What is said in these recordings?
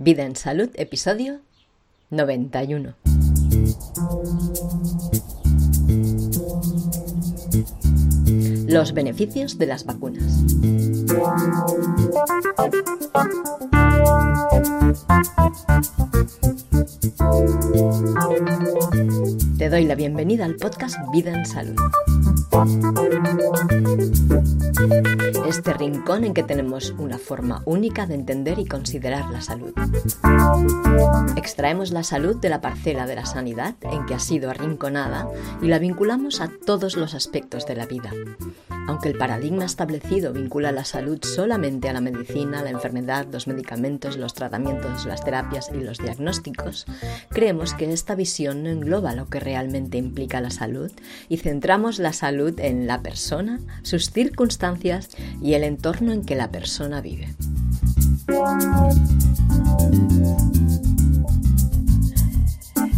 Vida en Salud, episodio 91. Los beneficios de las vacunas. Te doy la bienvenida al podcast Vida en Salud. Este rincón en que tenemos una forma única de entender y considerar la salud. Extraemos la salud de la parcela de la sanidad en que ha sido arrinconada y la vinculamos a todos los aspectos de la vida. Aunque el paradigma establecido vincula la salud solamente a la medicina, la enfermedad, los medicamentos, los tratamientos, las terapias y los diagnósticos, creemos que esta visión no engloba lo que realmente implica la salud y centramos la salud en la persona, sus circunstancias y el entorno en que la persona vive.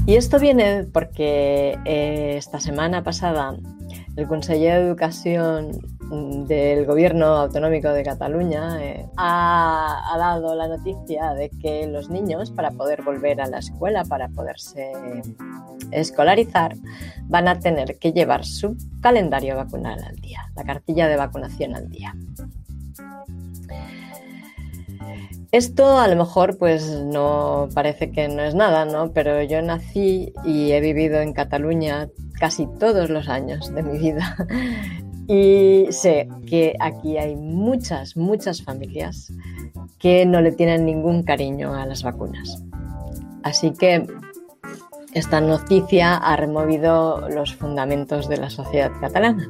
Y esto viene porque eh, esta semana pasada el Conseller de Educación del Gobierno Autonómico de Cataluña eh, ha, dado la noticia de que los niños, para poder volver a la escuela, para poderse escolarizar, van a tener que llevar su calendario vacunal al día, la cartilla de vacunación al día. Esto a lo mejor pues no parece que no es nada, ¿no? Pero yo nací y he vivido en Cataluña casi todos los años de mi vida y sé que aquí hay muchas, muchas familias que no le tienen ningún cariño a las vacunas. Así que esta noticia ha removido los fundamentos de la sociedad catalana.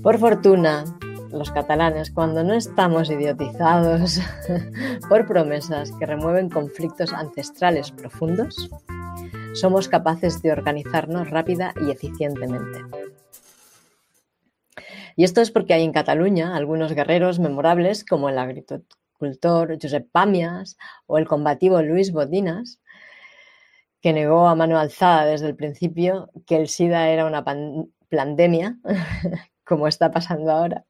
Por fortuna, los catalanes, cuando no estamos idiotizados por promesas que remueven conflictos ancestrales profundos, somos capaces de organizarnos rápida y eficientemente. Y esto es porque hay en Cataluña algunos guerreros memorables como el agricultor Josep Pamias o el combativo Luis Bodinas, que negó a mano alzada desde el principio que el SIDA era una pandemia, como está pasando ahora.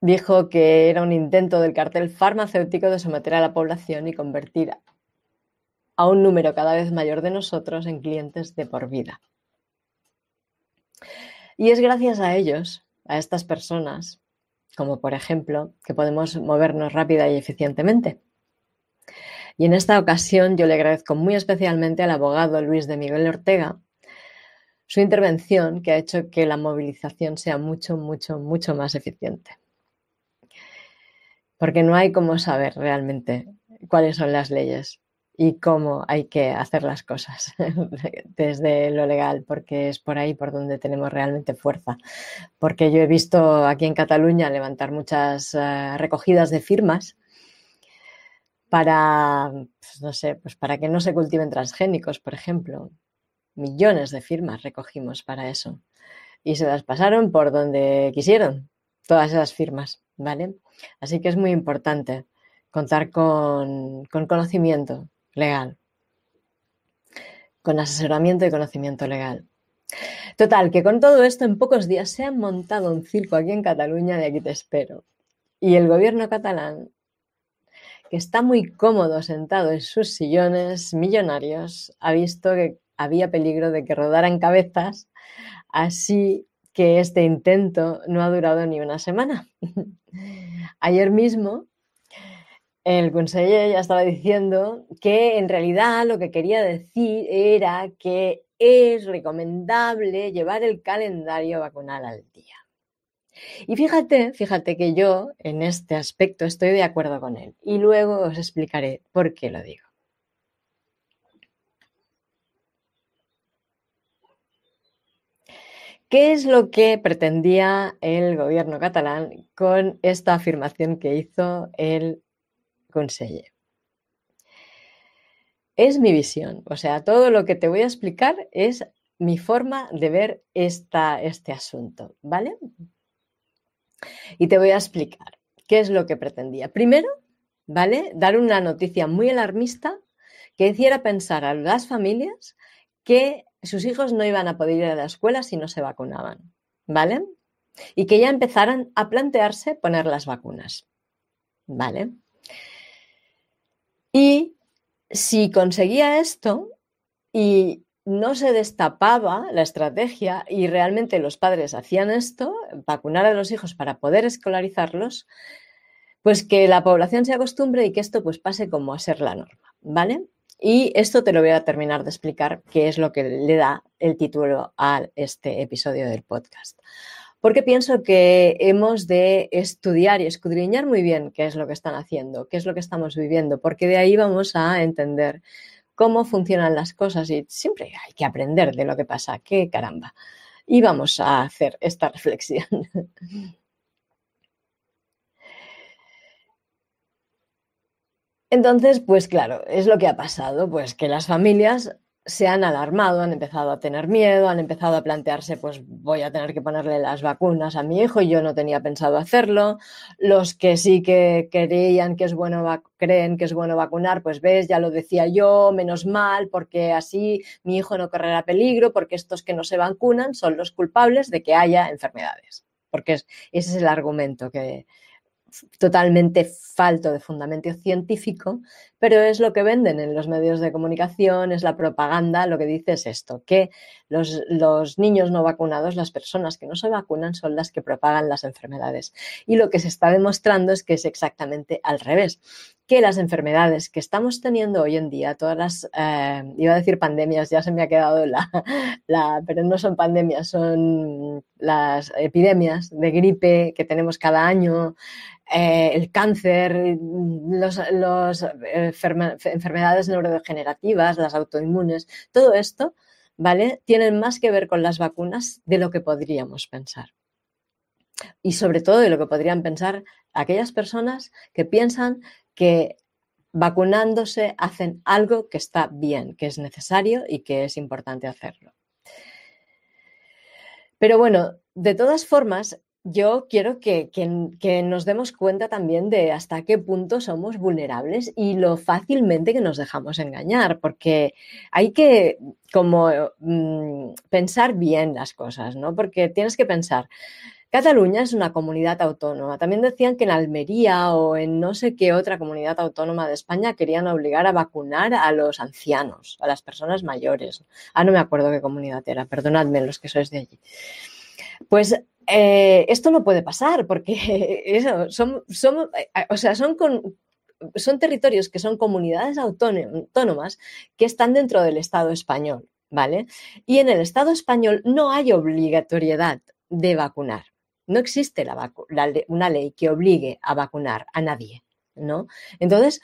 Dijo que era un intento del cartel farmacéutico de someter a la población y convertir a un número cada vez mayor de nosotros en clientes de por vida. Y es gracias a ellos, a estas personas, como por ejemplo, que podemos movernos rápida y eficientemente. Y en esta ocasión yo le agradezco muy especialmente al abogado Luis de Miguel Ortega su intervención que ha hecho que la movilización sea mucho, mucho, mucho más eficiente. Porque no hay cómo saber realmente cuáles son las leyes y cómo hay que hacer las cosas desde lo legal, porque es por ahí por donde tenemos realmente fuerza. Porque yo he visto aquí en Cataluña levantar muchas eh, recogidas de firmas para, pues, no sé, pues para que no se cultiven transgénicos, por ejemplo. Millones de firmas recogimos para eso. Y se las pasaron por donde quisieron, todas esas firmas, ¿vale? Así que es muy importante contar con, con conocimiento legal, con asesoramiento y conocimiento legal. Total, que con todo esto en pocos días se ha montado un circo aquí en Cataluña de aquí te espero. Y el gobierno catalán, que está muy cómodo sentado en sus sillones millonarios, ha visto que había peligro de que rodaran cabezas, así que este intento no ha durado ni una semana. Ayer mismo el conseller ya estaba diciendo que en realidad lo que quería decir era que es recomendable llevar el calendario vacunal al día. Y fíjate, fíjate que yo en este aspecto estoy de acuerdo con él y luego os explicaré por qué lo digo. ¿Qué es lo que pretendía el gobierno catalán con esta afirmación que hizo el conseller. Es mi visión, o sea, todo lo que te voy a explicar es mi forma de ver esta, este asunto, ¿vale? Y te voy a explicar qué es lo que pretendía. Primero, ¿vale? Dar una noticia muy alarmista que hiciera pensar a las familias que sus hijos no iban a poder ir a la escuela si no se vacunaban, ¿vale? y que ya empezaran a plantearse poner las vacunas. ¿Vale? Y si conseguía esto y no se destapaba la estrategia y realmente los padres hacían esto, vacunar a los hijos para poder escolarizarlos, pues que la población se acostumbre y que esto pues pase como a ser la norma, ¿vale? Y esto te lo voy a terminar de explicar, qué es lo que le da el título a este episodio del podcast. Porque pienso que hemos de estudiar y escudriñar muy bien qué es lo que están haciendo, qué es lo que estamos viviendo, porque de ahí vamos a entender cómo funcionan las cosas y siempre hay que aprender de lo que pasa, qué caramba. Y vamos a hacer esta reflexión. Entonces, pues claro, es lo que ha pasado, pues que las familias se han alarmado, han empezado a tener miedo, han empezado a plantearse, pues voy a tener que ponerle las vacunas a mi hijo y yo no tenía pensado hacerlo. Los que sí que creían que es bueno, creen que es bueno vacunar, pues ves, ya lo decía yo, menos mal, porque así mi hijo no correrá peligro, porque estos que no se vacunan son los culpables de que haya enfermedades. Porque ese es el argumento que, totalmente falto de fundamento científico, pero es lo que venden en los medios de comunicación, es la propaganda, lo que dice es esto, que los, los, niños no vacunados, las personas que no se vacunan son las que propagan las enfermedades. Y lo que se está demostrando es que es exactamente al revés, que las enfermedades que estamos teniendo hoy en día, todas las, eh, iba a decir pandemias, ya se me ha quedado la, la, pero no son pandemias, son las epidemias de gripe que tenemos cada año, eh, el cáncer, las eh, enfermedades neurodegenerativas, las autoinmunes, todo esto, ¿vale? Tienen más que ver con las vacunas de lo que podríamos pensar. Y sobre todo de lo que podrían pensar aquellas personas que piensan que vacunándose hacen algo que está bien, que es necesario y que es importante hacerlo. Pero bueno, de todas formas, yo quiero que, nos demos cuenta también de hasta qué punto somos vulnerables y lo fácilmente que nos dejamos engañar, porque hay que como mm, pensar bien las cosas, ¿no? Porque tienes que pensar, Cataluña es una comunidad autónoma. También decían que en Almería o en no sé qué otra comunidad autónoma de España querían obligar a vacunar a los ancianos, a las personas mayores. Ah, no me acuerdo qué comunidad era, perdonadme los que sois de allí. Pues eh, esto no puede pasar porque son, son, eh, o sea, son, son territorios que son comunidades autónomas que están dentro del Estado español, ¿vale? Y en el Estado español no hay obligatoriedad de vacunar. No existe una ley que obligue a vacunar a nadie, ¿no? Entonces,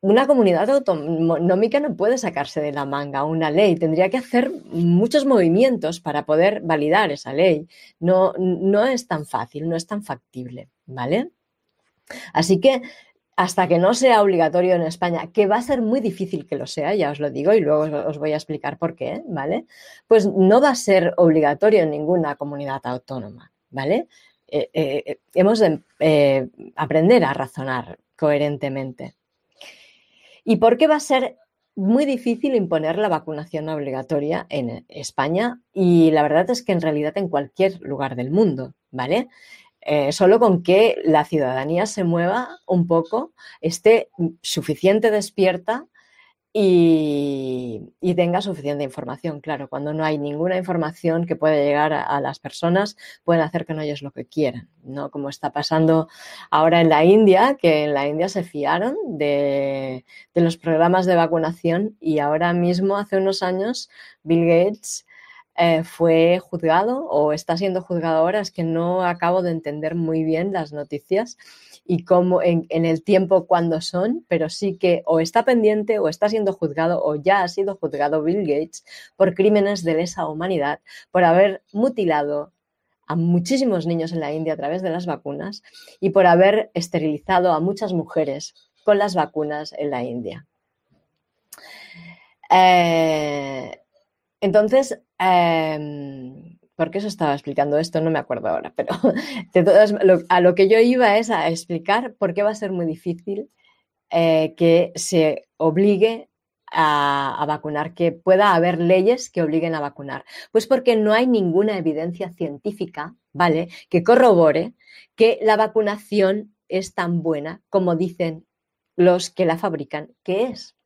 una comunidad autonómica no puede sacarse de la manga una ley, tendría que hacer muchos movimientos para poder validar esa ley. No, no es tan fácil, no es tan factible, ¿vale? Así que hasta que no sea obligatorio en España, que va a ser muy difícil que lo sea, ya os lo digo y luego os voy a explicar por qué, ¿vale? Pues no va a ser obligatorio en ninguna comunidad autónoma, ¿vale? Eh, eh, hemos de eh, aprender a razonar coherentemente. ¿Y por qué va a ser muy difícil imponer la vacunación obligatoria en España? Y la verdad es que en realidad en cualquier lugar del mundo, ¿vale? Eh, solo con que la ciudadanía se mueva un poco, esté suficiente despierta y, tenga suficiente información. Claro, cuando no hay ninguna información que pueda llegar a, las personas, pueden hacer que no ellos lo que quieran, ¿no? Como está pasando ahora en la India, que en la India se fiaron de, de los programas de vacunación y ahora mismo, hace unos años, Bill Gates eh, fue juzgado o está siendo juzgado ahora, es que no acabo de entender muy bien las noticias y cómo en, el tiempo cuando son, pero sí que o está pendiente o está siendo juzgado o ya ha sido juzgado Bill Gates por crímenes de lesa humanidad, por haber mutilado a muchísimos niños en la India a través de las vacunas y por haber esterilizado a muchas mujeres con las vacunas en la India. Eh, entonces, em, ¿por qué eso estaba explicando esto? No me acuerdo ahora, pero a lo que yo iba es a explicar por qué va a ser muy difícil eh, que se obligue a, vacunar, que pueda haber leyes que obliguen a vacunar? Pues porque no hay ninguna evidencia científica, ¿vale?, que corrobore que la vacunación es tan buena como dicen los que la fabrican que es,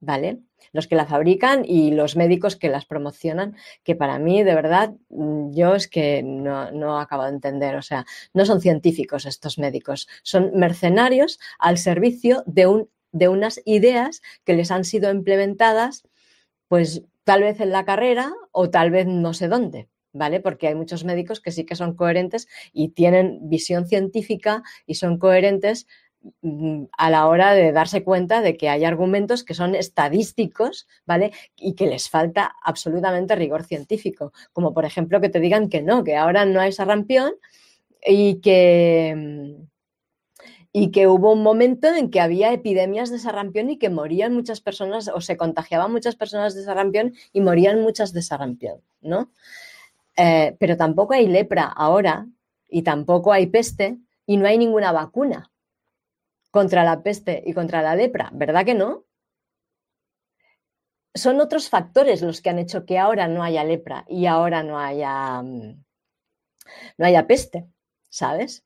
¿vale? Los que la fabrican y los médicos que las promocionan, que para mí, de verdad, mm, yo es que no, no acabo de entender, o sea, no son científicos estos médicos, son mercenarios al servicio de un de unas ideas que les han sido implementadas, pues tal vez en la carrera o tal vez no sé dónde, ¿vale? Porque hay muchos médicos que sí que son coherentes y tienen visión científica y son coherentes a la hora de darse cuenta de que hay argumentos que son estadísticos, ¿vale? Y que les falta absolutamente rigor científico, como por ejemplo que te digan que no, que ahora no hay sarampión y que mm, y que hubo un momento en que había epidemias de sarampión y que morían muchas personas o se contagiaban muchas personas de sarampión y morían muchas de sarampión, ¿no? Eh, pero tampoco hay lepra ahora y tampoco hay peste y no hay ninguna vacuna contra la peste y contra la lepra, ¿verdad que no? Son otros factores los que han hecho que ahora no haya lepra y ahora no haya, mm, no haya peste, ¿sabes?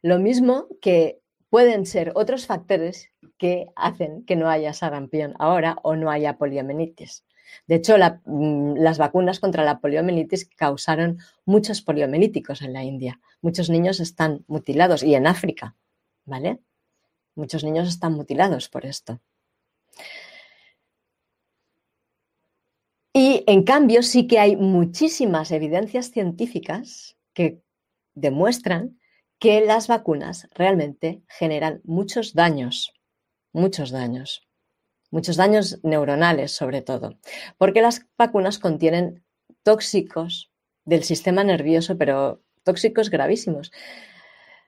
Lo mismo que pueden ser otros factores que hacen que no haya sarampión ahora o no haya poliomielitis. De hecho, mm, las vacunas contra la poliomielitis causaron muchos poliomielíticos en la India. Muchos niños están mutilados y en África, ¿vale? Muchos niños están mutilados por esto. Y en cambio sí que hay muchísimas evidencias científicas que demuestran que las vacunas realmente generan muchos daños, muchos daños, muchos daños neuronales sobre todo, porque las vacunas contienen tóxicos del sistema nervioso, pero tóxicos gravísimos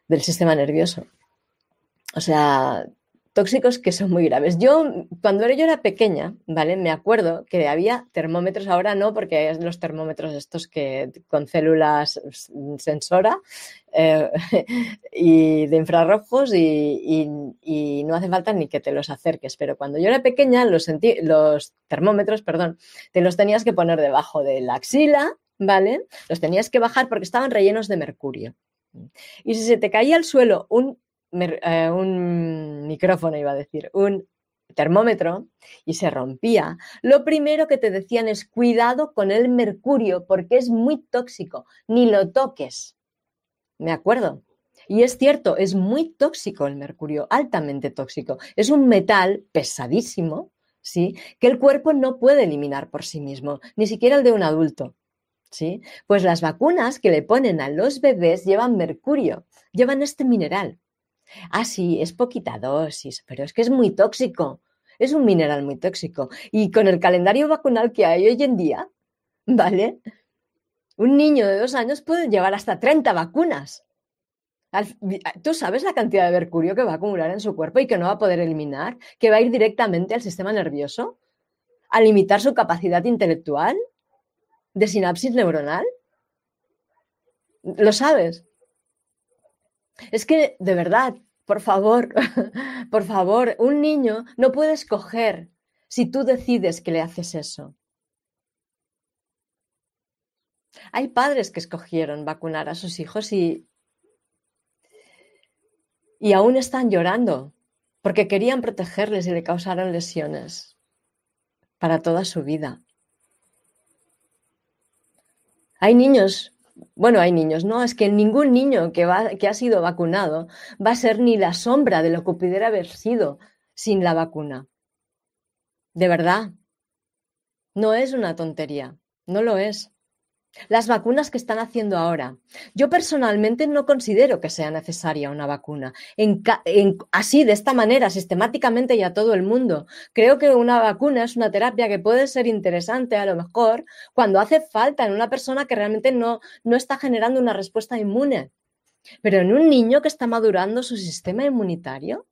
del sistema nervioso. O sea, tóxicos que son muy graves. Yo, cuando yo era pequeña, ¿vale? Me acuerdo que había termómetros, ahora no, porque hay los termómetros estos que con células sensora eh, y de infrarrojos y, no hace falta ni que te los acerques. Pero cuando yo era pequeña, los, los termómetros, perdón, te los tenías que poner debajo de la axila, ¿vale? Los tenías que bajar porque estaban rellenos de mercurio. Y si se te caía al suelo un eh, un micrófono, iba a decir, un termómetro y se rompía, lo primero que te decían es cuidado con el mercurio porque es muy tóxico, ni lo toques. Me acuerdo. Y es cierto, es muy tóxico el mercurio, altamente tóxico. Es un metal pesadísimo, ¿sí? Que el cuerpo no puede eliminar por sí mismo, ni siquiera el de un adulto. ¿Sí? Pues las vacunas que le ponen a los bebés llevan mercurio, llevan este mineral. Ah, sí, es poquita dosis, pero es que es muy tóxico. Es un mineral muy tóxico. Y con el calendario vacunal que hay hoy en día, ¿vale? Un niño de dos años puede llevar hasta 30 vacunas. ¿Tú sabes la cantidad de mercurio que va a acumular en su cuerpo y que no va a poder eliminar? ¿Que va a ir directamente al sistema nervioso? ¿A limitar su capacidad intelectual? ¿De sinapsis neuronal? ¿Lo sabes? Es que, de verdad, por favor, por favor, un niño no puede escoger si tú decides que le haces eso. Hay padres que escogieron vacunar a sus hijos y, y aún están llorando porque querían protegerles y le causaron lesiones para toda su vida. Hay niños bueno, hay niños, no, es que ningún niño que, va, que ha sido vacunado va a ser ni la sombra de lo que pudiera haber sido sin la vacuna. De verdad, no es una tontería, no lo es. Las vacunas que están haciendo ahora. Yo personalmente no considero que sea necesaria una vacuna. así, de esta manera, sistemáticamente y a todo el mundo. Creo que una vacuna es una terapia que puede ser interesante a lo mejor cuando hace falta en una persona que realmente no, no está generando una respuesta inmune. Pero en un niño que está madurando su sistema inmunitario,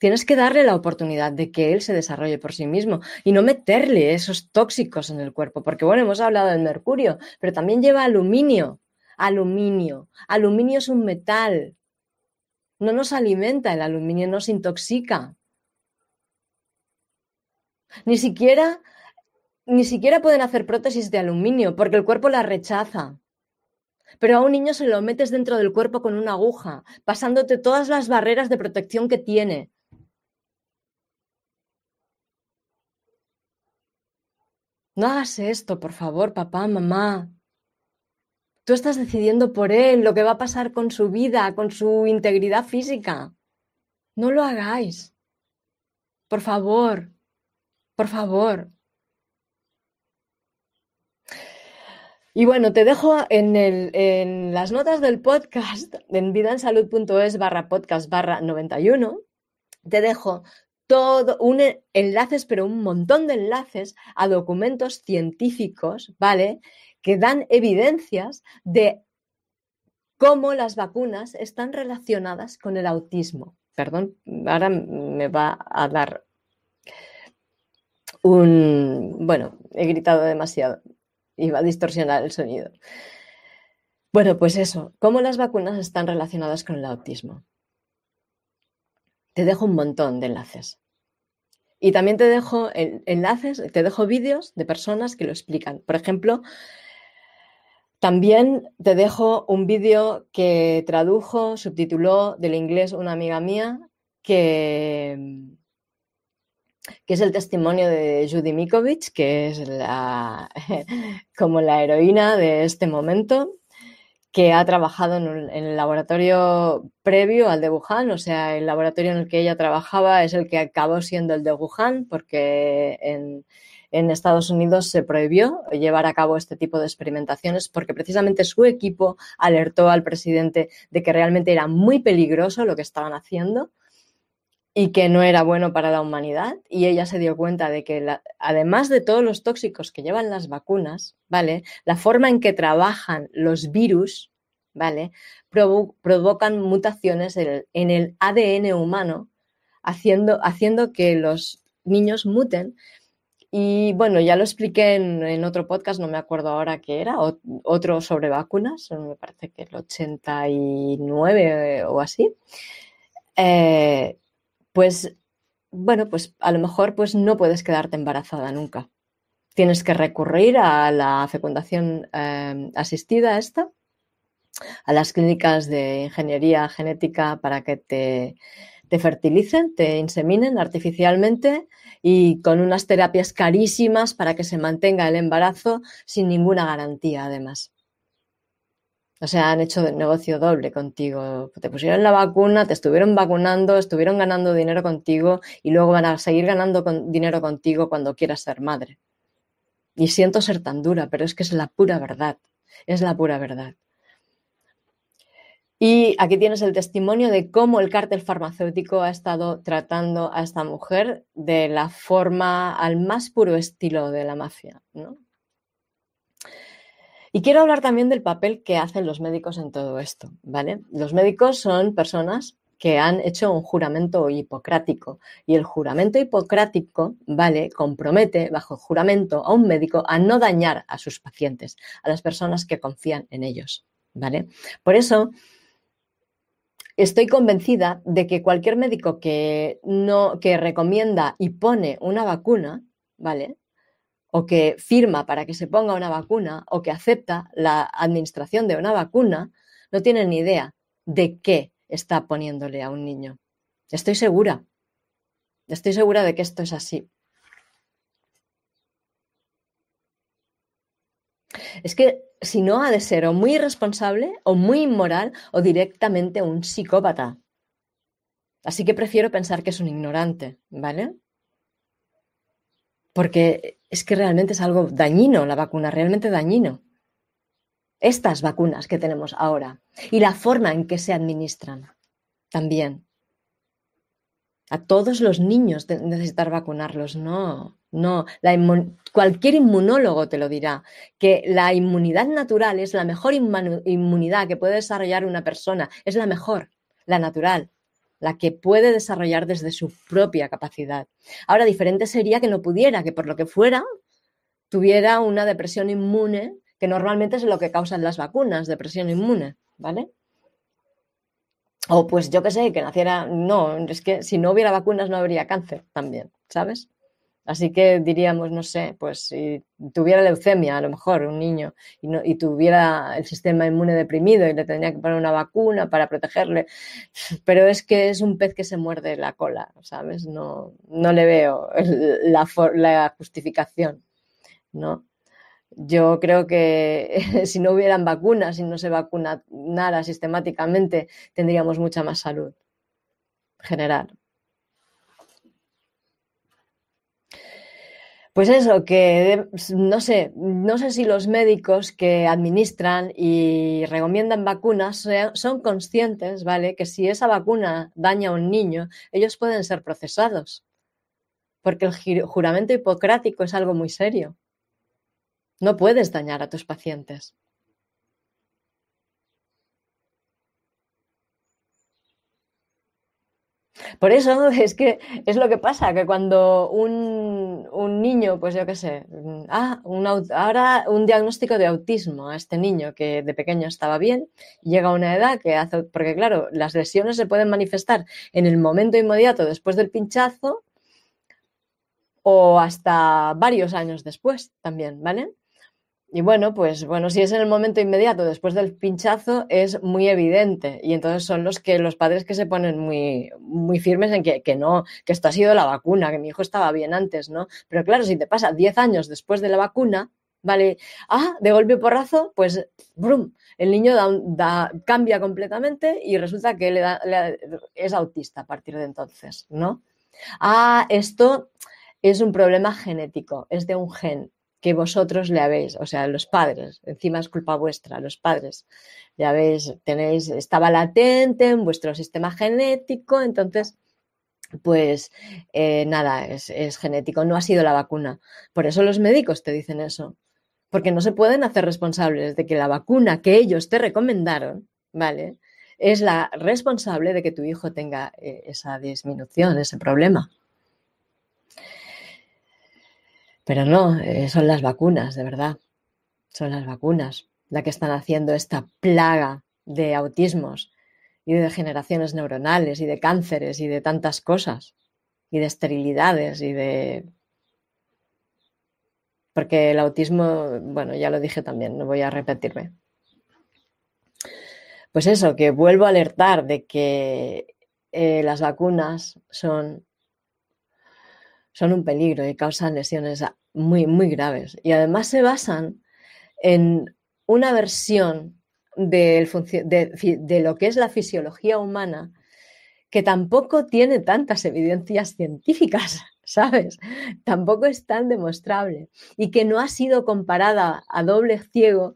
tienes que darle la oportunidad de que él se desarrolle por sí mismo y no meterle esos tóxicos en el cuerpo, porque bueno, hemos hablado del mercurio, pero también lleva aluminio. Aluminio. Aluminio es un metal. No nos alimenta el aluminio, nos intoxica. Ni siquiera, ni siquiera pueden hacer prótesis de aluminio porque el cuerpo la rechaza. Pero a un niño se lo metes dentro del cuerpo con una aguja, pasándote todas las barreras de protección que tiene. No hagas esto, por favor, papá, mamá. Tú estás decidiendo por él lo que va a pasar con su vida, con su integridad física. No lo hagáis. Por favor, por favor. Y bueno, te dejo en, en las notas del podcast, en vidaensalud.es barra podcast barra 91, te dejo todo, un enlaces, pero un montón de enlaces a documentos científicos, ¿vale? Que dan evidencias de cómo las vacunas están relacionadas con el autismo. Perdón, ahora me va a dar un... Bueno, he gritado demasiado y va a distorsionar el sonido. Bueno, pues eso, cómo las vacunas están relacionadas con el autismo. Te dejo un montón de enlaces. Y también te dejo enlaces, te dejo vídeos de personas que lo explican. Por ejemplo, también te dejo un vídeo que tradujo, subtituló del inglés una amiga mía, que, que es el testimonio de Judy Mikovic, que es la, como la heroína de este momento, que ha trabajado en, el laboratorio previo al de Wuhan, o sea, el laboratorio en el que ella trabajaba es el que acabó siendo el de Wuhan, porque en, Estados Unidos se prohibió llevar a cabo este tipo de experimentaciones porque precisamente su equipo alertó al presidente de que realmente era muy peligroso lo que estaban haciendo y que no era bueno para la humanidad y ella se dio cuenta de que además de todos los tóxicos que llevan las vacunas, ¿vale? La forma en que trabajan los virus, ¿vale? provocan mutaciones en el, ADN humano, haciendo, haciendo que los niños muten. Y bueno, ya lo expliqué en, otro podcast, no me acuerdo ahora qué era, otro sobre vacunas, me parece que el 89 o así. Eh, pues bueno, pues a lo mejor pues no puedes quedarte embarazada nunca. Tienes que recurrir a la fecundación eh, asistida esta, a las clínicas de ingeniería genética para que te, te fertilicen, te inseminen artificialmente y con unas terapias carísimas para que se mantenga el embarazo sin ninguna garantía además. O sea, han hecho negocio doble contigo. Te pusieron la vacuna, te estuvieron vacunando, estuvieron ganando dinero contigo y luego van a seguir ganando dinero contigo cuando quieras ser madre. Y siento ser tan dura, pero es que es la pura verdad. Es la pura verdad. Y aquí tienes el testimonio de cómo el cártel farmacéutico ha estado tratando a esta mujer de la forma al más puro estilo de la mafia, ¿no? Y quiero hablar también del papel que hacen los médicos en todo esto, ¿vale? Los médicos son personas que han hecho un juramento hipocrático y el juramento hipocrático, ¿vale? Compromete bajo juramento a un médico a no dañar a sus pacientes, a las personas que confían en ellos, ¿vale? Por eso estoy convencida de que cualquier médico que no que recomienda y pone una vacuna, ¿vale? O que firma para que se ponga una vacuna o que acepta la administración de una vacuna, no tiene ni idea de qué está poniéndole a un niño. Estoy segura. Estoy segura de que esto es así. Es que si no ha de ser o muy irresponsable o muy inmoral o directamente un psicópata. Así que prefiero pensar que es un ignorante, ¿vale? Porque es que realmente es algo dañino la vacuna, realmente dañino. Estas vacunas que tenemos ahora y la forma en que se administran también. A todos los niños necesitar vacunarlos, no, no. cualquier inmunólogo te lo dirá, que la inmunidad natural es la mejor inmunidad que puede desarrollar una persona, es la mejor, la natural la que puede desarrollar desde su propia capacidad. Ahora, diferente sería que no pudiera, que por lo que fuera, tuviera una depresión inmune, que normalmente es lo que causan las vacunas, depresión inmune, ¿vale? O pues yo qué sé, que naciera, no, es que si no hubiera vacunas no habría cáncer también, ¿sabes? Así que diríamos, no sé, pues si tuviera leucemia, a lo mejor un niño, y, tuviera el sistema inmune deprimido y le tendría que poner una vacuna para protegerle, pero es que es un pez que se muerde la cola, ¿sabes? No, no le veo la, justificación, ¿no? Yo creo que si no hubieran vacunas, si no se vacunara sistemáticamente, tendríamos mucha más salud general. Pues eso, que no sé, no sé si los médicos que administran y recomiendan vacunas son conscientes, ¿vale? Que si esa vacuna daña a un niño, ellos pueden ser procesados. Porque el juramento hipocrático es algo muy serio. No puedes dañar a tus pacientes. Por eso es que es lo que pasa, que cuando un, niño, pues yo qué sé, ah, ahora un diagnóstico de autismo a este niño que de pequeño estaba bien, llega a una edad que hace, porque claro, las lesiones se pueden manifestar en el momento inmediato después del pinchazo o hasta varios años después también, ¿vale? Y bueno, pues bueno, si es en el momento inmediato después del pinchazo es muy evidente y entonces son los que los padres que se ponen muy, muy firmes en que, que no, que esto ha sido la vacuna, que mi hijo estaba bien antes, ¿no? Pero claro, si te pasa 10 años después de la vacuna, ¿vale? Ah, de golpe porrazo, pues brum, el niño da, cambia completamente y resulta que le es autista a partir de entonces, ¿no? Ah, esto es un problema genético, es de un gen que vosotros le habéis, o sea, los padres, encima es culpa vuestra, los padres, ya veis, tenéis, estaba latente en vuestro sistema genético, entonces, pues eh, nada, es, genético, no ha sido la vacuna. Por eso los médicos te dicen eso, porque no se pueden hacer responsables de que la vacuna que ellos te recomendaron, ¿vale? Es la responsable de que tu hijo tenga eh, esa disminución, ese problema. Pero no, eh, son las vacunas, de verdad. Son las vacunas las que están haciendo esta plaga de autismos y de degeneraciones neuronales y de cánceres y de tantas cosas y de esterilidades y de... Porque el autismo, bueno, ya lo dije también, no voy a repetirme. Pues eso, que vuelvo a alertar de que eh, las vacunas son, son un peligro y causan lesiones muy, muy graves. Y además se basan en una versión de, de, lo que es la fisiología humana que tampoco tiene tantas evidencias científicas, ¿sabes? Tampoco es tan demostrable y que no ha sido comparada a doble ciego,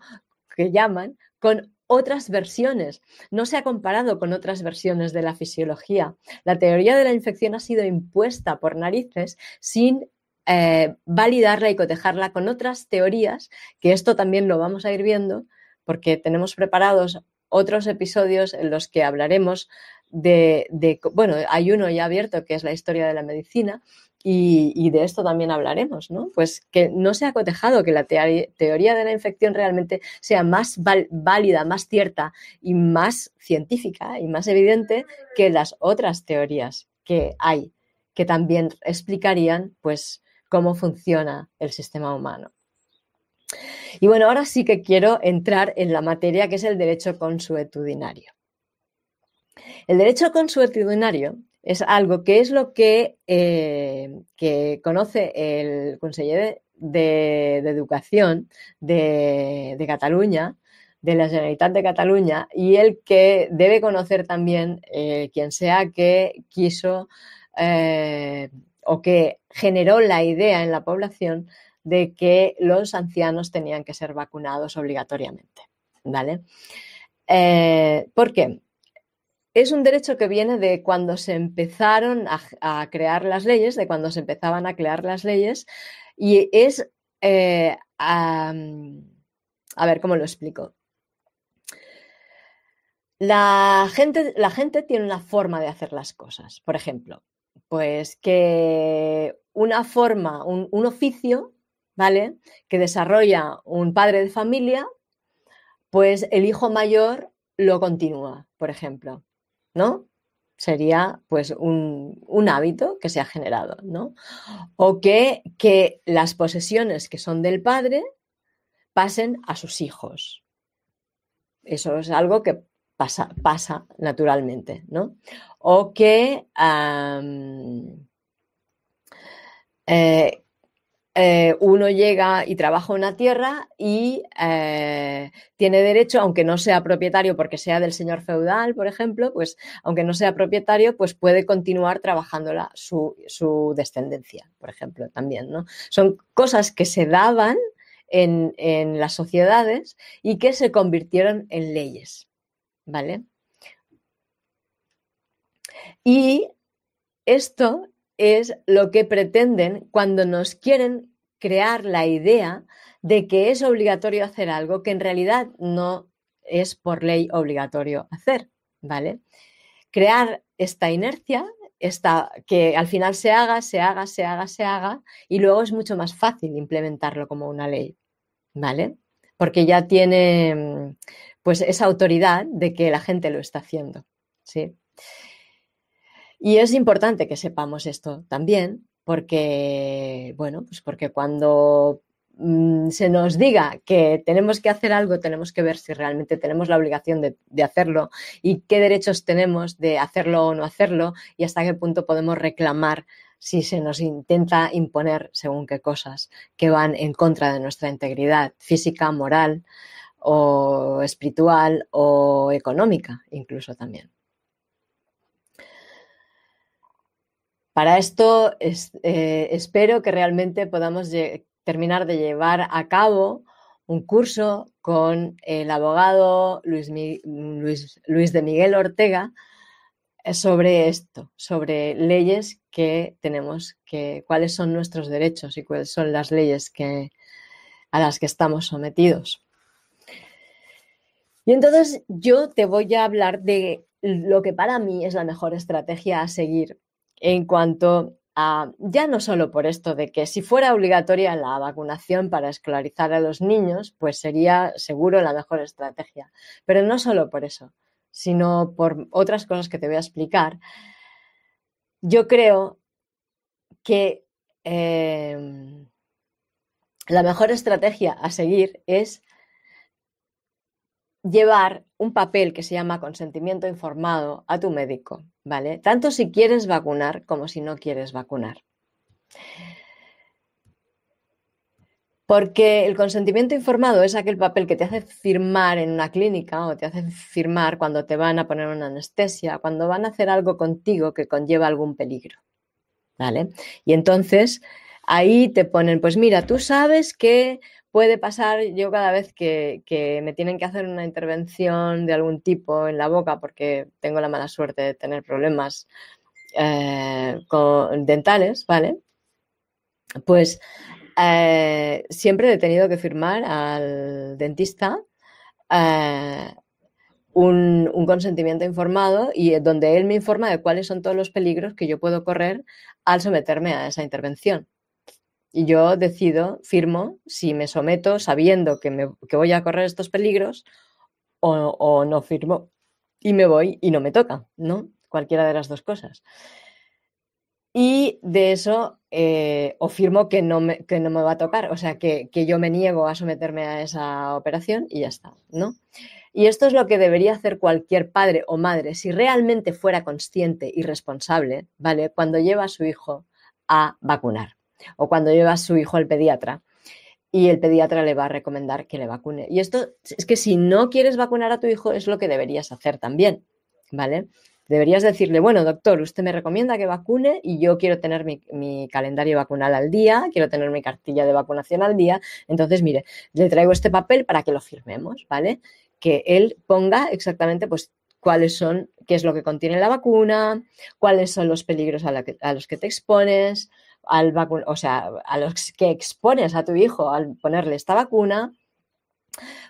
que llaman, con otras versiones. No se ha comparado con otras versiones de la fisiología. La teoría de la infección ha sido impuesta por narices sin eh, validarla y cotejarla con otras teorías, que esto también lo vamos a ir viendo, porque tenemos preparados otros episodios en los que hablaremos de, bueno, hay uno ya abierto que es la historia de la medicina y, de esto también hablaremos, ¿no? Pues que no se ha cotejado que la teoría de la infección realmente sea más válida, más cierta y más científica y más evidente que las otras teorías que hay, que también explicarían, pues, cómo funciona el sistema humano. Y bueno, ahora sí que quiero entrar en la materia que es el derecho consuetudinario. El derecho consuetudinario es algo que es lo que, eh, conoce el consejero de, Educación de, Cataluña, de la Generalitat de Cataluña, y el que debe conocer también eh, quien sea que quiso eh, o que generó la idea en la población de que los ancianos tenían que ser vacunados obligatoriamente. ¿Vale? ¿Por qué? Es un derecho que viene de cuando se empezaron a, crear las leyes, de cuando se empezaban a crear las leyes, y es, eh, a ver, ¿cómo lo explico? La gente, la gente tiene una forma de hacer las cosas. Por ejemplo, pues que una forma, un, oficio, ¿vale? Que desarrolla un padre de familia, pues el hijo mayor lo continúa, por ejemplo, ¿no? sería pues un, hábito que se ha generado, ¿no? O que, que las posesiones que son del padre pasen a sus hijos. Eso es algo que pasa, pasa naturalmente, ¿no? O que eh, eh, uno llega y trabaja una tierra y eh, tiene derecho, aunque no sea propietario porque sea del señor feudal, por ejemplo, pues aunque no sea propietario, pues puede continuar trabajándola su, descendencia, por ejemplo, también, ¿no? Son cosas que se daban en, en las sociedades y que se convirtieron en leyes, ¿vale? Y esto es lo que pretenden cuando nos quieren crear la idea de que es obligatorio hacer algo que en realidad no es por ley obligatorio hacer, ¿vale? Crear esta inercia, esta, que al final se haga, se haga, se haga, se haga, y luego es mucho más fácil implementarlo como una ley, ¿vale? Porque ya tiene pues esa autoridad de que la gente lo está haciendo, ¿sí? Y es importante que sepamos esto también, porque, bueno, pues porque cuando mm, se nos diga que tenemos que hacer algo, tenemos que ver si realmente tenemos la obligación de, de, hacerlo y qué derechos tenemos de hacerlo o no hacerlo y hasta qué punto podemos reclamar si se nos intenta imponer según qué cosas que van en contra de nuestra integridad física, moral o espiritual o económica incluso también. Para esto eh, espero que realmente podamos terminar de llevar a cabo un curso con el abogado Luis, Luis, de Miguel Ortega eh, sobre esto, sobre leyes que tenemos, que, cuáles son nuestros derechos y cuáles son las leyes que, a las que estamos sometidos. Y entonces yo te voy a hablar de lo que para mí es la mejor estrategia a seguir en cuanto a, ya no solo por esto de que si fuera obligatoria la vacunación para escolarizar a los niños, pues sería seguro la mejor estrategia, pero no solo por eso, sino por otras cosas que te voy a explicar. Yo creo que em, la mejor estrategia a seguir es llevar un papel que se llama consentimiento informado a tu médico, ¿vale? Tanto si quieres vacunar como si no quieres vacunar. Porque el consentimiento informado es aquel papel que te hace firmar en una clínica o te hace firmar cuando te van a poner una anestesia, cuando van a hacer algo contigo que conlleva algún peligro. ¿Vale? Y entonces ahí te ponen, pues mira, tú sabes que puede pasar yo cada vez que, me tienen que hacer una intervención de algún tipo en la boca porque tengo la mala suerte de tener problemas eh, dentales, ¿vale? Pues eh, siempre he tenido que firmar al dentista eh, un, un, consentimiento informado y donde él me informa de cuáles son todos los peligros que yo puedo correr al someterme a esa intervención. Y yo decido, firmo, si me someto sabiendo que, me, voy a correr estos peligros o, no firmo y me voy y no me toca, ¿no? Cualquiera de las dos cosas. Y de eso, eh, o firmo que no, me, que no me va a tocar, o sea, que, que, yo me niego a someterme a esa operación y ya está, ¿no? Y esto es lo que debería hacer cualquier padre o madre si realmente fuera consciente y responsable, ¿vale? Cuando lleva a su hijo a vacunar o cuando lleva a su hijo al pediatra y el pediatra le va a recomendar que le vacune. Y esto es que si no quieres vacunar a tu hijo es lo que deberías hacer también, ¿vale? Deberías decirle, bueno, doctor, usted me recomienda que vacune y yo quiero tener mi, calendario vacunal al día, quiero tener mi cartilla de vacunación al día. Entonces, mire, le traigo este papel para que lo firmemos, ¿vale? Que él ponga exactamente, pues, cuáles son, qué es lo que contiene la vacuna, cuáles son los peligros a los que te expones, al o sea, a los que expones a tu hijo al ponerle esta vacuna,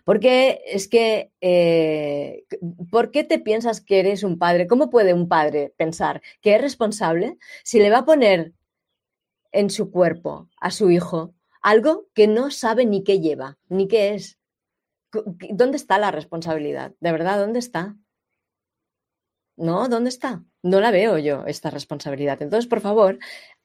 porque es que, eh, ¿por qué te piensas que eres un padre? ¿Cómo puede un padre pensar que es responsable si le va a poner en su cuerpo a su hijo algo que no sabe ni qué lleva, ni qué es? ¿Dónde está la responsabilidad? ¿De verdad? ¿Dónde está? ¿No? ¿Dónde está? No la veo yo, esta responsabilidad. Entonces, por favor,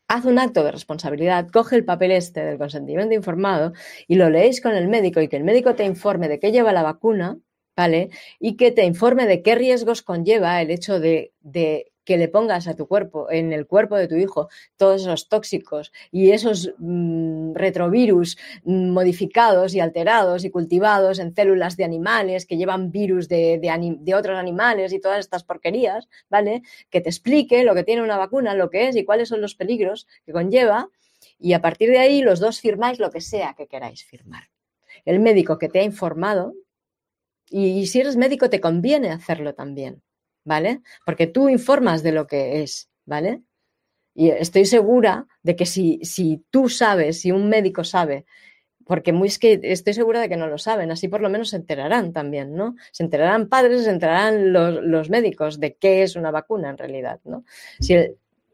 haz un acto de responsabilidad, coge el papel este del consentimiento informado y lo leéis con el médico y que el médico te informe de qué lleva la vacuna, ¿vale? Y que te informe de qué riesgos conlleva el hecho de, de que le pongas a tu cuerpo, en el cuerpo de tu hijo, todos esos tóxicos y esos mm, retrovirus mm, modificados y alterados y cultivados en células de animales que llevan virus de, de, otros animales y todas estas porquerías, ¿vale? Que te explique lo que tiene una vacuna, lo que es y cuáles son los peligros que conlleva y a partir de ahí los dos firmáis lo que sea que queráis firmar. El médico que te ha informado, y si eres médico te conviene hacerlo también, ¿vale? Porque tú informas de lo que es, ¿vale? Y estoy segura de que si, si tú sabes, si un médico sabe, porque es que estoy segura de que no lo saben, así por lo menos se enterarán también, ¿no? Se enterarán padres, se enterarán los, médicos de qué es una vacuna en realidad, ¿no? Si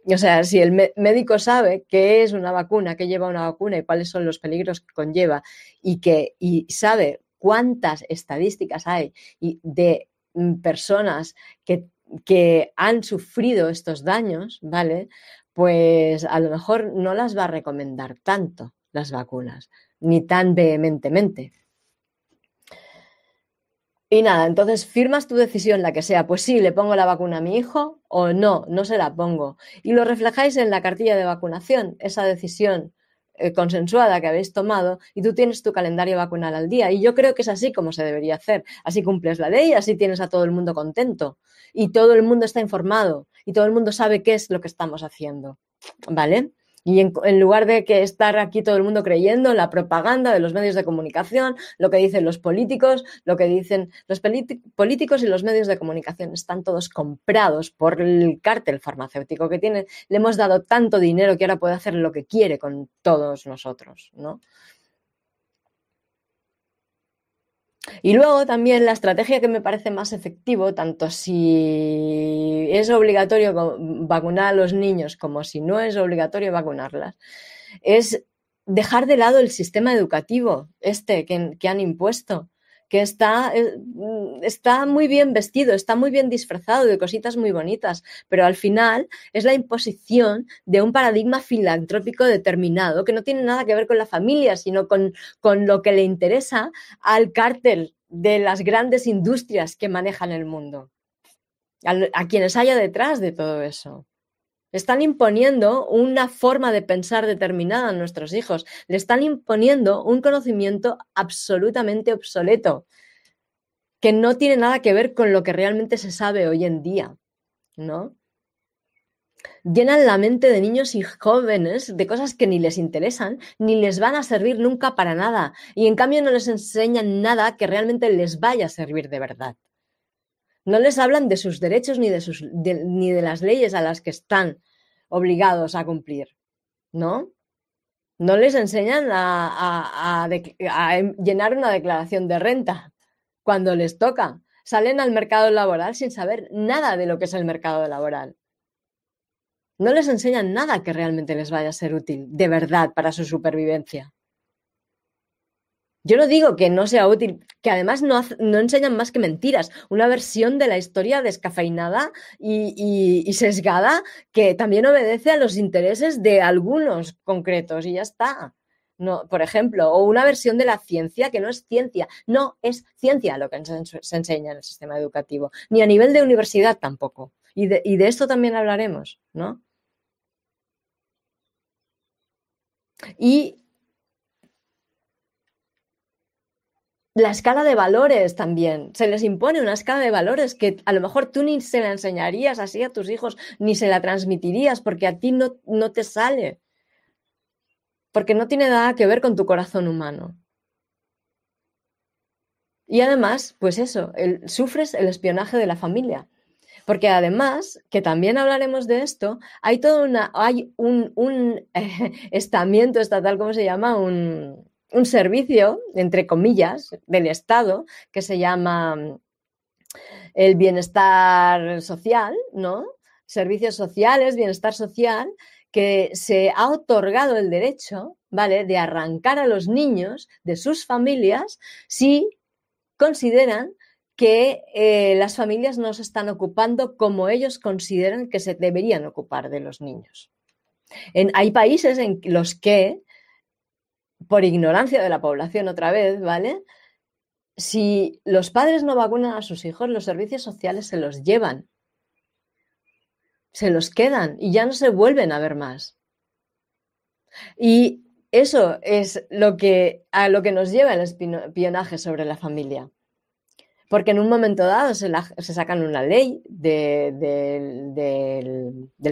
o sea, si el médico sabe qué es una vacuna, qué lleva una vacuna y cuáles son los peligros que conlleva y que y sabe cuántas estadísticas hay de Mm, personas que, que han sufrido estos daños, ¿vale? Pues a lo mejor no las va a recomendar tanto las vacunas, ni tan vehementemente. Y nada, entonces firmas tu decisión, la que sea, pues sí, le pongo la vacuna a mi hijo o no, no se la pongo. Y lo reflejáis en la cartilla de vacunación, esa decisión eh, consensuada que habéis tomado y tú tienes tu calendario vacunal al día. Y yo creo que es así como se debería hacer. Así cumples la ley, así tienes a todo el mundo contento y todo el mundo está informado y todo el mundo sabe qué es lo que estamos haciendo. ¿Vale? Y en, lugar de que estar aquí todo el mundo creyendo en la propaganda de los medios de comunicación, lo que dicen los políticos, lo que dicen los políticos y los medios de comunicación, están todos comprados por el cártel farmacéutico que tiene. Le hemos dado tanto dinero que ahora puede hacer lo que quiere con todos nosotros, ¿no? Y luego también la estrategia que me parece más efectivo, tanto si es obligatorio vacunar a los niños como si no es obligatorio vacunarlas, es dejar de lado el sistema educativo este que han impuesto que está, eh, mm, está muy bien vestido, está muy bien disfrazado de cositas muy bonitas, pero al final es la imposición de un paradigma filantrópico determinado que no tiene nada que ver con la familia, sino con, con lo que le interesa al cártel de las grandes industrias que manejan el mundo, a quienes haya detrás de todo eso. Están imponiendo una forma de pensar determinada a nuestros hijos. Le están imponiendo un conocimiento absolutamente obsoleto, que no tiene nada que ver con lo que realmente se sabe hoy en día, ¿no? Llenan la mente de niños y jóvenes de cosas que ni les interesan, ni les van a servir nunca para nada, y en cambio no les enseñan nada que realmente les vaya a servir de verdad. No les hablan de sus derechos ni de, sus, ni de las leyes a las que están obligados a cumplir, ¿no? No les enseñan a, llenar una declaración de renta cuando les toca. Salen al mercado laboral sin saber nada de lo que es el mercado laboral. No les enseñan nada que realmente les vaya a ser útil, de verdad, para su supervivencia. Yo no digo que no sea útil, que además no, no enseñan más que mentiras, una versión de la historia descafeinada y, sesgada que también obedece a los intereses de algunos concretos y ya está. No, por ejemplo, o una versión de la ciencia que no es ciencia, no es ciencia lo que se, enseña en el sistema educativo, ni a nivel de universidad tampoco. Y de, y de esto también hablaremos, ¿no? Y la escala de valores también. Se les impone una escala de valores que a lo mejor tú ni se la enseñarías así a tus hijos, ni se la transmitirías, porque a ti no, no te sale. Porque no tiene nada que ver con tu corazón humano. Y además, pues eso, sufres el espionaje de la familia. Porque además, que también hablaremos de esto, hay todo una, hay un, un estamiento estatal, ¿cómo se llama? Un, un servicio, entre comillas, del Estado que se llama mm, el bienestar social, ¿no? Servicios sociales, bienestar social, que se ha otorgado el derecho, ¿vale?, de arrancar a los niños de sus familias si consideran que eh, las familias no se están ocupando como ellos consideran que se deberían ocupar de los niños. hay países en los que, por ignorancia de la población otra vez, ¿vale? Si los padres no vacunan a sus hijos, los servicios sociales se los llevan, se los quedan y ya no se vuelven a ver más. Y eso es lo que, a lo que nos lleva el espionaje sobre la familia. Porque en un momento dado se, sacan una ley del,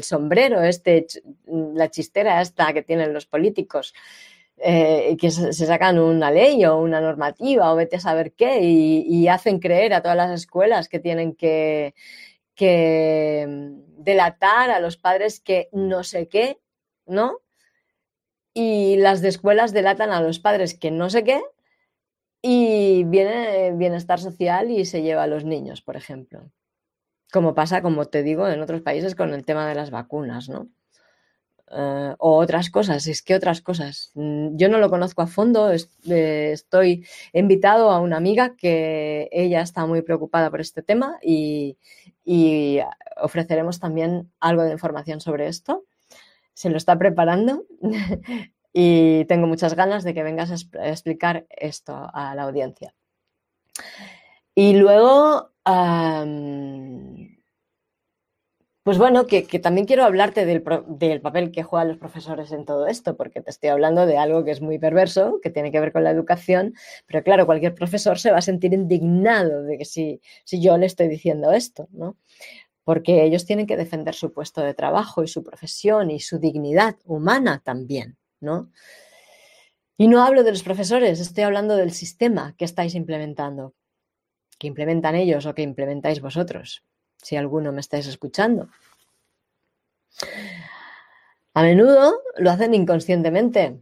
sombrero, este, la chistera esta que tienen los políticos, eh, que se, sacan una ley o una normativa o vete a saber qué y, hacen creer a todas las escuelas que tienen que, que delatar a los padres que no sé qué, ¿no? Y las de escuelas delatan a los padres que no sé qué y viene bienestar social y se lleva a los niños, por ejemplo. Como pasa, como te digo, en otros países con el tema de las vacunas, ¿no? Eh, o otras cosas, es que otras cosas. Mm, yo no lo conozco a fondo, eh, estoy invitado a una amiga que ella está muy preocupada por este tema y ofreceremos también algo de información sobre esto. Se lo está preparando y tengo muchas ganas de que vengas a, explicar esto a la audiencia. Y luego, pues bueno, que, también quiero hablarte del, del, papel que juegan los profesores en todo esto, porque te estoy hablando de algo que es muy perverso, que tiene que ver con la educación, pero claro, cualquier profesor se va a sentir indignado de que si, si yo le estoy diciendo esto, ¿no? Porque ellos tienen que defender su puesto de trabajo y su profesión y su dignidad humana también. ¿no? Y no hablo de los profesores, estoy hablando del sistema que estáis implementando, que implementan ellos o que implementáis vosotros, si alguno me estáis escuchando. A menudo lo hacen inconscientemente,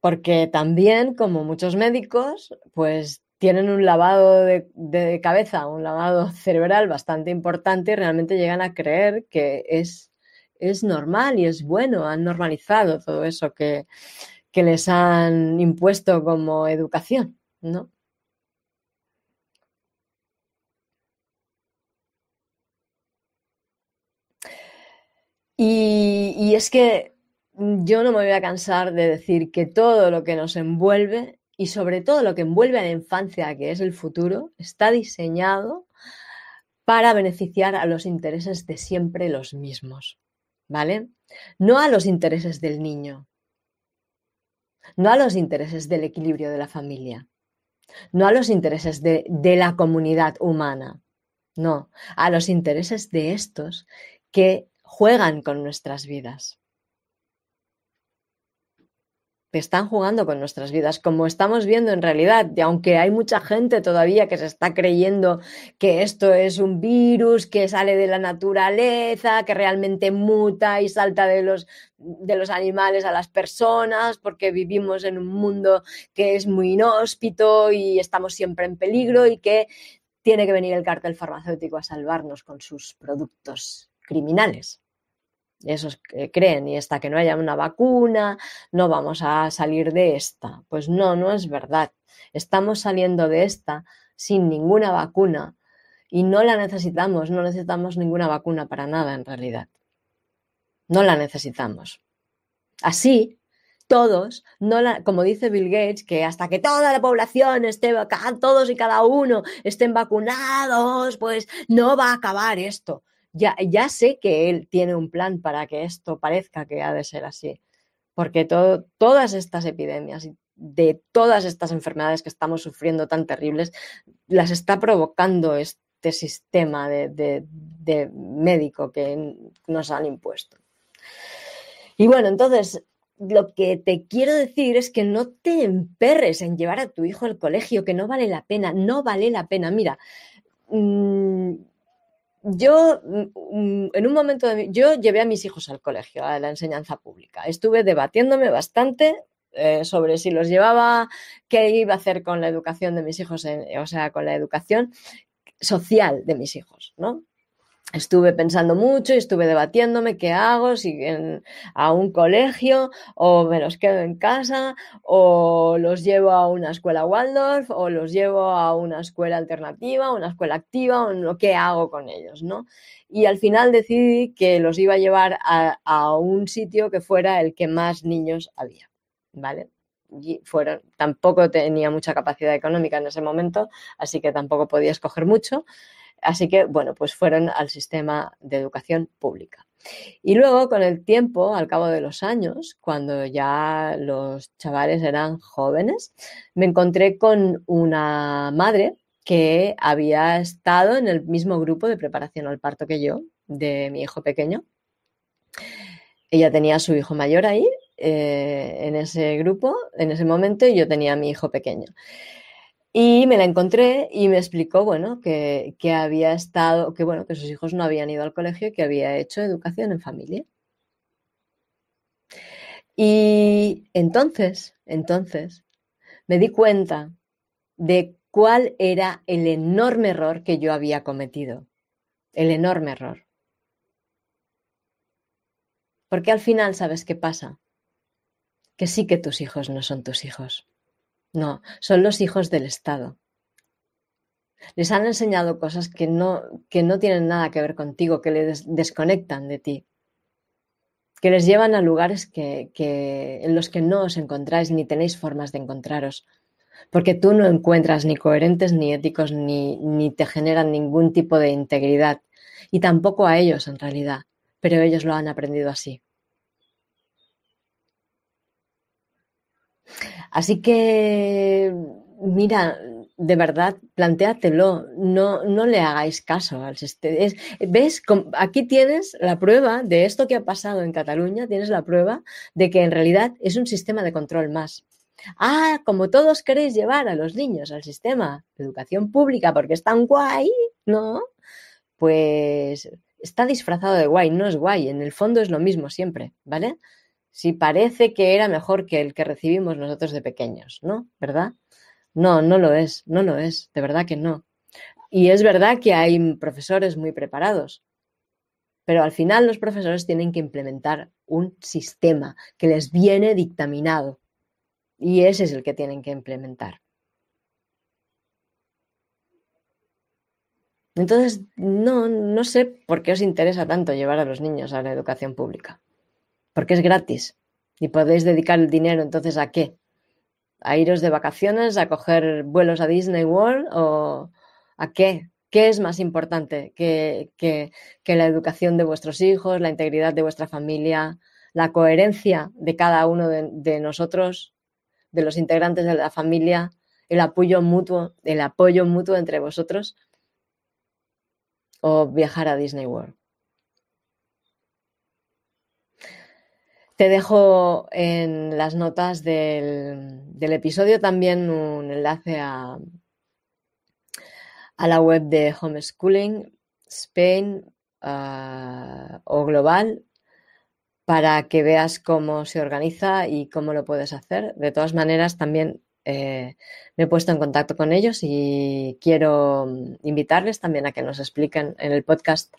porque también, como muchos médicos, pues tienen un lavado de, cabeza, un lavado cerebral bastante importante y realmente llegan a creer que es es normal y es bueno, han normalizado todo eso que, les han impuesto como educación, ¿no? Y, es que yo no me voy a cansar de decir que todo lo que nos envuelve y sobre todo lo que envuelve a la infancia, que es el futuro, está diseñado para beneficiar a los intereses de siempre los mismos. ¿vale? No a los intereses del niño, no a los intereses del equilibrio de la familia, no a los intereses de, de la comunidad humana, no, a los intereses de estos que juegan con nuestras vidas. Están jugando con nuestras vidas, como estamos viendo en realidad, y aunque hay mucha gente todavía que se está creyendo que esto es un virus que sale de la naturaleza, que realmente muta y salta de los, de los animales a las personas, porque vivimos en un mundo que es muy inhóspito y estamos siempre en peligro y que tiene que venir el cartel farmacéutico a salvarnos con sus productos criminales esos creen, y hasta que no haya una vacuna, no vamos a salir de esta. Pues no, no es verdad. Estamos saliendo de esta sin ninguna vacuna y no la necesitamos, no necesitamos ninguna vacuna para nada en realidad. No la necesitamos. Así, todos, no la, como dice Bill Gates, que hasta que toda la población esté, todos y cada uno estén vacunados, pues no va a acabar esto ya, sé que él tiene un plan para que esto parezca que ha de ser así, porque todas estas epidemias y de todas estas enfermedades que estamos sufriendo tan terribles, las está provocando este sistema de, médico que nos han impuesto. Y bueno, entonces, lo que te quiero decir es que no te emperres en llevar a tu hijo al colegio, que no vale la pena, no vale la pena. Mira, mm, yo, mm, en un momento de yo llevé a mis hijos al colegio, a la enseñanza pública. Estuve debatiéndome bastante eh, sobre si los llevaba, qué iba a hacer con la educación de mis hijos, o sea, con la educación social de mis hijos, ¿no? Estuve pensando mucho y estuve debatiéndome qué hago, si a un colegio o me los quedo en casa o los llevo a una escuela Waldorf o los llevo a una escuela alternativa, una escuela activa o que hago con ellos, ¿no? Y al final decidí que los iba a llevar a, a un sitio que fuera el que más niños había, ¿vale? Y fueron, tampoco tenía mucha capacidad económica en ese momento, así que tampoco podía escoger mucho. Así que, bueno, pues fueron al sistema de educación pública. Y luego, con el tiempo, al cabo de los años, cuando ya los chavales eran jóvenes, me encontré con una madre que había estado en el mismo grupo de preparación al parto que yo, de mi hijo pequeño. Ella tenía a su hijo mayor ahí, eh, en ese grupo, en ese momento, y yo tenía a mi hijo pequeño. Y me la encontré y me explicó, bueno, que, había estado, que bueno, que sus hijos no habían ido al colegio y que había hecho educación en familia. Y entonces, entonces, me di cuenta de cuál era el enorme error que yo había cometido. El enorme error. Porque al final, ¿sabes qué pasa? Que sí que tus hijos no son tus hijos. No, son los hijos del Estado. Les han enseñado cosas que no, que no tienen nada que ver contigo, que les desconectan de ti, que les llevan a lugares que, en los que no os encontráis ni tenéis formas de encontraros, porque tú no encuentras ni coherentes ni éticos ni, ni te generan ningún tipo de integridad, y tampoco a ellos en realidad, pero ellos lo han aprendido así. Así que, mira, de verdad, plantéatelo, no, no le hagáis caso al sistema. ¿Ves? Aquí tienes la prueba de esto que ha pasado en Cataluña, tienes la prueba de que en realidad es un sistema de control más. Ah, como todos queréis llevar a los niños al sistema de educación pública porque es tan guay, ¿no? Pues está disfrazado de guay, no es guay, en el fondo es lo mismo siempre, ¿vale? Si parece que era mejor que el que recibimos nosotros de pequeños, ¿no? ¿Verdad? No, no lo es, no lo es, de verdad que no. Y es verdad que hay profesores muy preparados, pero al final los profesores tienen que implementar un sistema que les viene dictaminado y ese es el que tienen que implementar. Entonces, no, no sé por qué os interesa tanto llevar a los niños a la educación pública porque es gratis y podéis dedicar el dinero entonces a qué? ¿A iros de vacaciones, a coger vuelos a Disney World o a qué? ¿Qué es más importante que, que, la educación de vuestros hijos, la integridad de vuestra familia, la coherencia de cada uno de, de nosotros, de los integrantes de la familia, el apoyo mutuo, el apoyo mutuo entre vosotros? ¿O viajar a Disney World? Te dejo en las notas del, episodio también un enlace a, la web de Homeschooling Spain ah, o Global para que veas cómo se organiza y cómo lo puedes hacer. De todas maneras, también eh, me he puesto en contacto con ellos y quiero invitarles también a que nos expliquen en el podcast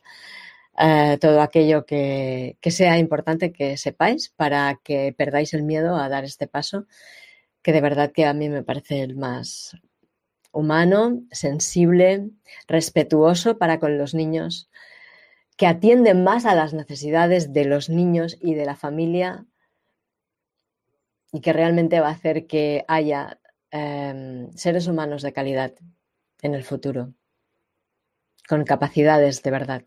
eh, todo aquello que, sea importante que sepáis para que perdáis el miedo a dar este paso, que de verdad que a mí me parece el más humano, sensible, respetuoso para con los niños, que atiende más a las necesidades de los niños y de la familia y que realmente va a hacer que haya em, seres humanos de calidad en el futuro, con capacidades de verdad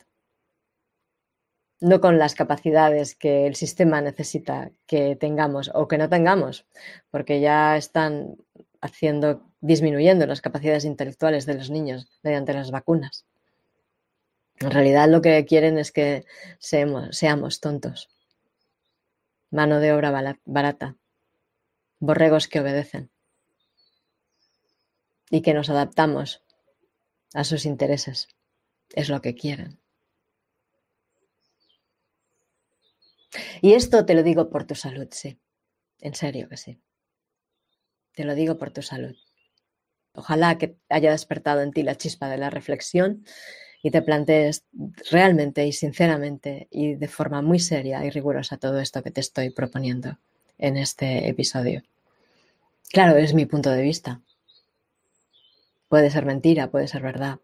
no con las capacidades que el sistema necesita que tengamos o que no tengamos, porque ya están haciendo, disminuyendo las capacidades intelectuales de los niños mediante las vacunas. En realidad lo que quieren es que seamos, seamos tontos, mano de obra barata, borregos que obedecen y que nos adaptamos a sus intereses. Es lo que quieren. Y esto te lo digo por tu salud, sí. En serio que sí. Te lo digo por tu salud. Ojalá que haya despertado en ti la chispa de la reflexión y te plantees realmente y sinceramente y de forma muy seria y rigurosa todo esto que te estoy proponiendo en este episodio. Claro, es mi punto de vista. Puede ser mentira, puede ser verdad.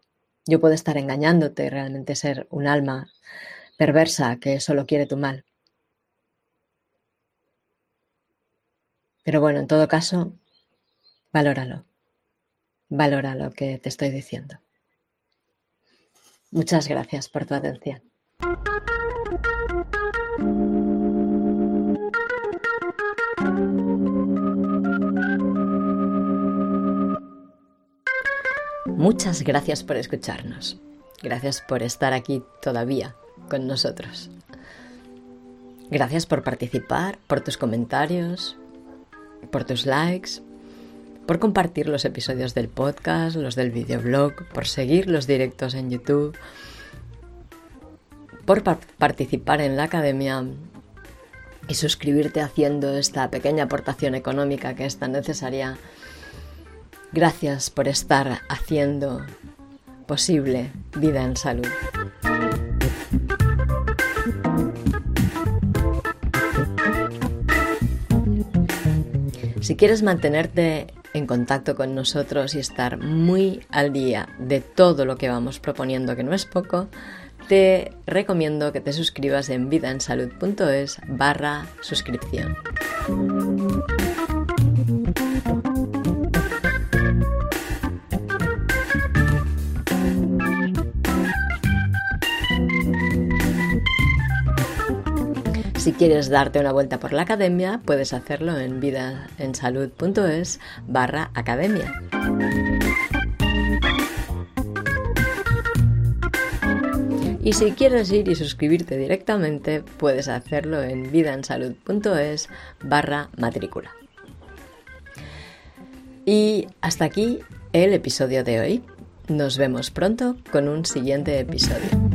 Yo puedo estar engañándote y realmente ser un alma perversa que solo quiere tu mal. Pero bueno, en todo caso, valóralo. Valora lo que te estoy diciendo. Muchas gracias por tu atención. Muchas gracias por escucharnos. Gracias por estar aquí todavía con nosotros. Gracias por participar, por tus comentarios, por tus likes, por compartir los episodios del podcast, los del videoblog, por seguir los directos en YouTube, por participar en la academia y suscribirte haciendo esta pequeña aportación económica que es tan necesaria. Gracias por estar haciendo posible vida en salud. Si quieres mantenerte en contacto con nosotros y estar muy al día de todo lo que vamos proponiendo, que no es poco, te recomiendo que te suscribas en vidaensalud.es barra suscripción. Si quieres darte una vuelta por la academia, puedes hacerlo en vidaensalud.es barra academia. Y si quieres ir y suscribirte directamente, puedes hacerlo en vidaensalud.es barra matrícula. Y hasta aquí el episodio de hoy. Nos vemos pronto con un siguiente episodio.